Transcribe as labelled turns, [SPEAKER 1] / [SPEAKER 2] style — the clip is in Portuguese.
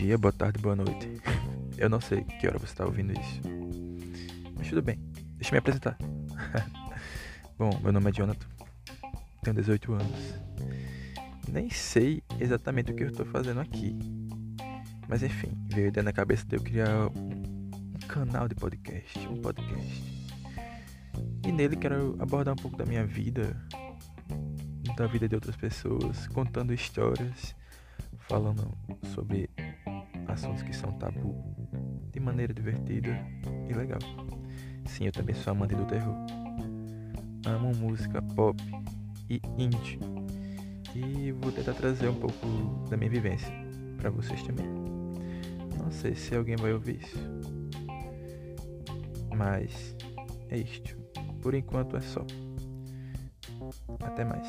[SPEAKER 1] dia, boa tarde, boa noite. Eu não sei que hora você está ouvindo isso. Mas tudo bem, deixa eu me apresentar. Bom, meu nome é Jonathan, tenho 18 anos. Nem sei exatamente o que eu estou fazendo aqui. Mas enfim, veio a ideia na cabeça de eu criar um canal de podcast, um podcast. E nele quero abordar um pouco da minha vida, da vida de outras pessoas, contando histórias, falando sobre assuntos que são tabu de maneira divertida e legal. Sim, eu também sou amante do terror. Amo música pop e indie. E vou tentar trazer um pouco da minha vivência para vocês também. Não sei se alguém vai ouvir isso. Mas é isto. Por enquanto é só. Até mais.